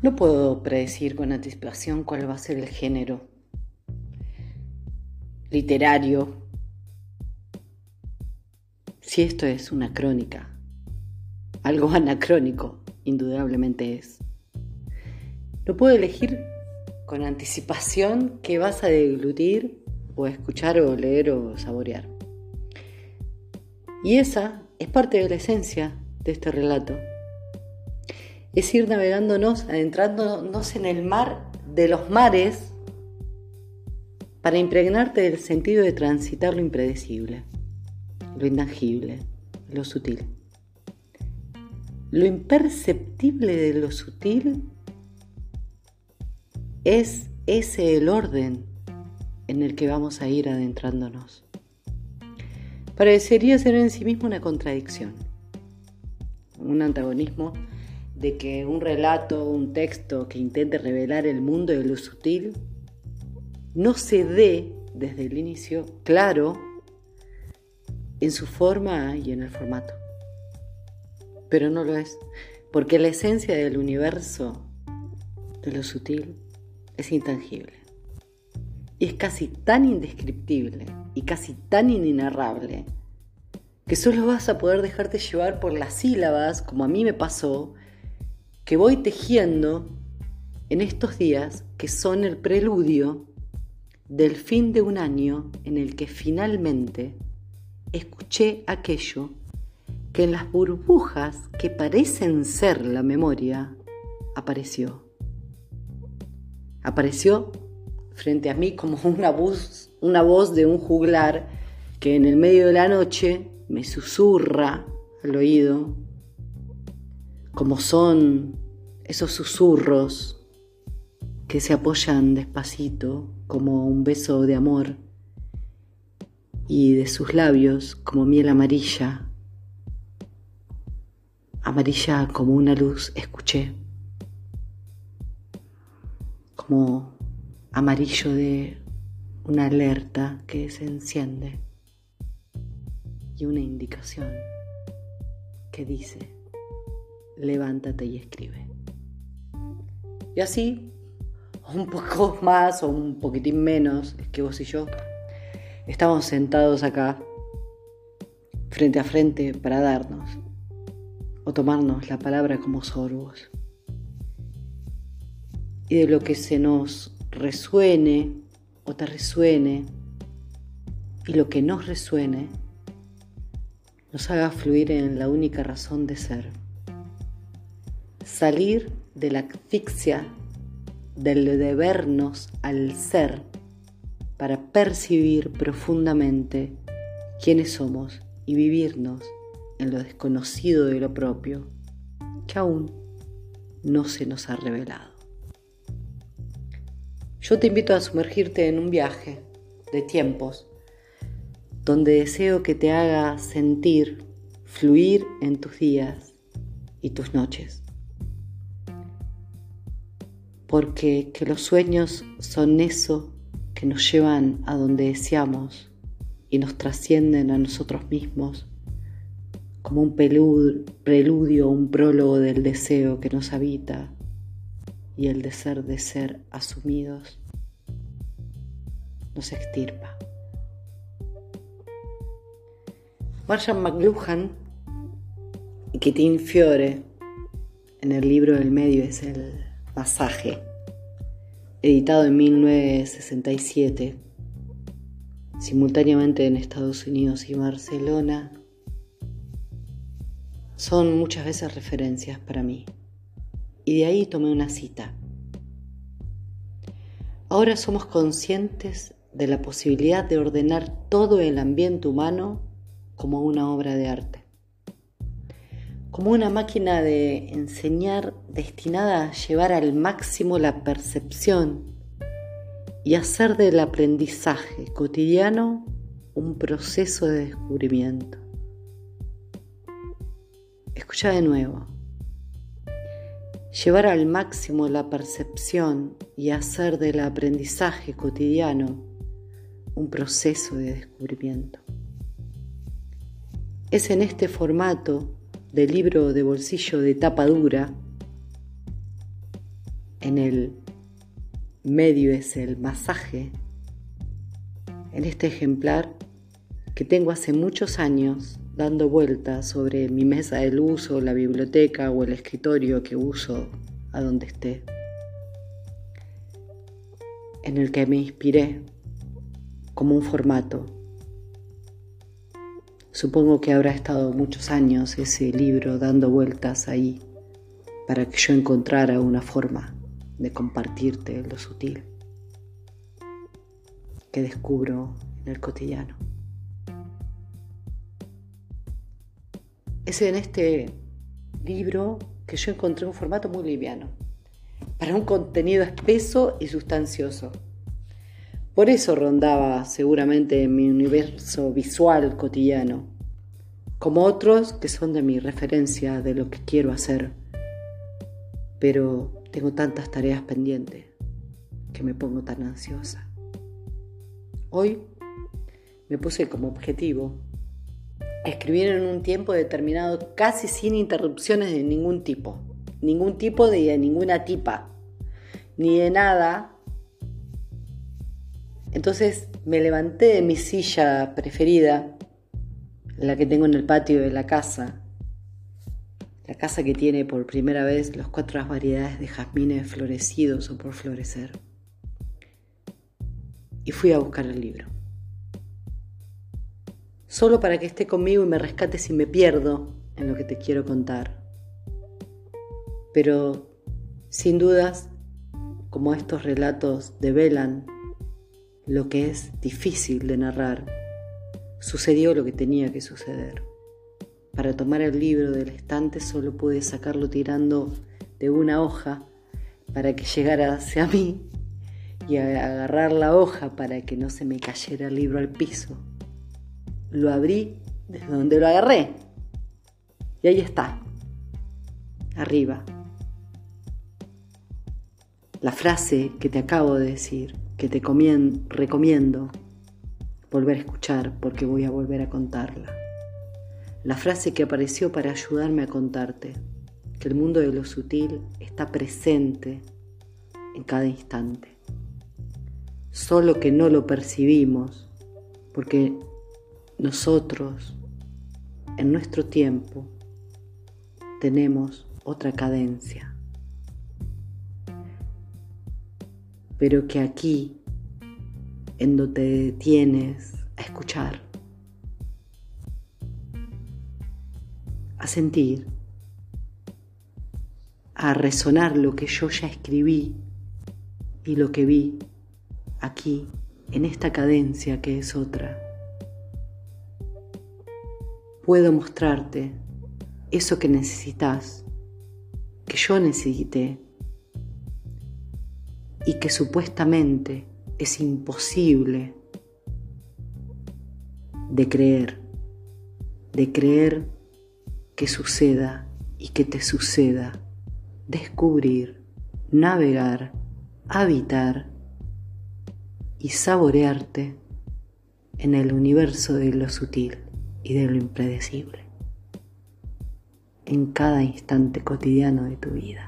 No puedo predecir con anticipación cuál va a ser el género literario. Si esto es una crónica, algo anacrónico, indudablemente es. No puedo elegir con anticipación qué vas a deglutir o escuchar o leer o saborear. Y esa es parte de la esencia de este relato es ir navegándonos, adentrándonos en el mar de los mares para impregnarte del sentido de transitar lo impredecible, lo intangible, lo sutil. Lo imperceptible de lo sutil es ese el orden en el que vamos a ir adentrándonos. Parecería ser en sí mismo una contradicción, un antagonismo de que un relato, un texto que intente revelar el mundo de lo sutil, no se dé desde el inicio claro en su forma y en el formato. Pero no lo es, porque la esencia del universo de lo sutil es intangible. Y es casi tan indescriptible y casi tan inenarrable que solo vas a poder dejarte llevar por las sílabas, como a mí me pasó, que voy tejiendo en estos días que son el preludio del fin de un año en el que finalmente escuché aquello que en las burbujas que parecen ser la memoria apareció. Apareció frente a mí como una voz, una voz de un juglar que en el medio de la noche me susurra al oído como son esos susurros que se apoyan despacito como un beso de amor y de sus labios como miel amarilla, amarilla como una luz, escuché, como amarillo de una alerta que se enciende y una indicación que dice, levántate y escribe. Y así, un poco más o un poquitín menos que vos y yo, estamos sentados acá, frente a frente, para darnos o tomarnos la palabra como sorbos. Y de lo que se nos resuene o te resuene, y lo que nos resuene, nos haga fluir en la única razón de ser salir de la asfixia del debernos al ser para percibir profundamente quiénes somos y vivirnos en lo desconocido de lo propio que aún no se nos ha revelado. Yo te invito a sumergirte en un viaje de tiempos donde deseo que te haga sentir, fluir en tus días y tus noches porque que los sueños son eso que nos llevan a donde deseamos y nos trascienden a nosotros mismos, como un preludio, un prólogo del deseo que nos habita y el de ser de ser asumidos nos extirpa. Marshall McLuhan y Kittin Fiore en el libro del medio es el Pasaje, editado en 1967, simultáneamente en Estados Unidos y Barcelona, son muchas veces referencias para mí. Y de ahí tomé una cita. Ahora somos conscientes de la posibilidad de ordenar todo el ambiente humano como una obra de arte como una máquina de enseñar destinada a llevar al máximo la percepción y hacer del aprendizaje cotidiano un proceso de descubrimiento. Escucha de nuevo. Llevar al máximo la percepción y hacer del aprendizaje cotidiano un proceso de descubrimiento. Es en este formato del libro de bolsillo de tapa dura, en el medio es el masaje, en este ejemplar que tengo hace muchos años dando vueltas sobre mi mesa de luz o la biblioteca o el escritorio que uso a donde esté, en el que me inspiré como un formato. Supongo que habrá estado muchos años ese libro dando vueltas ahí para que yo encontrara una forma de compartirte lo sutil que descubro en el cotidiano. Es en este libro que yo encontré un formato muy liviano, para un contenido espeso y sustancioso. Por eso rondaba seguramente en mi universo visual cotidiano, como otros que son de mi referencia de lo que quiero hacer. Pero tengo tantas tareas pendientes que me pongo tan ansiosa. Hoy me puse como objetivo escribir en un tiempo determinado casi sin interrupciones de ningún tipo, ningún tipo de, ninguna tipa, ni de nada. Entonces me levanté de mi silla preferida, la que tengo en el patio de la casa, la casa que tiene por primera vez las cuatro variedades de jazmines florecidos o por florecer. Y fui a buscar el libro. Solo para que esté conmigo y me rescate si me pierdo en lo que te quiero contar. Pero, sin dudas, como estos relatos develan lo que es difícil de narrar, sucedió lo que tenía que suceder. Para tomar el libro del estante solo pude sacarlo tirando de una hoja para que llegara hacia mí y agarrar la hoja para que no se me cayera el libro al piso. Lo abrí desde donde lo agarré. Y ahí está, arriba. La frase que te acabo de decir, que te recomiendo volver a escuchar porque voy a volver a contarla. La frase que apareció para ayudarme a contarte, que el mundo de lo sutil está presente en cada instante, solo que no lo percibimos porque nosotros en nuestro tiempo tenemos otra cadencia, pero que aquí, en donde te detienes a escuchar, a sentir, a resonar lo que yo ya escribí y lo que vi aquí, en esta cadencia que es otra. Puedo mostrarte eso que necesitas, que yo necesité y que supuestamente es imposible de creer, de creer que suceda y que te suceda, descubrir, navegar, habitar y saborearte en el universo de lo sutil y de lo impredecible, en cada instante cotidiano de tu vida.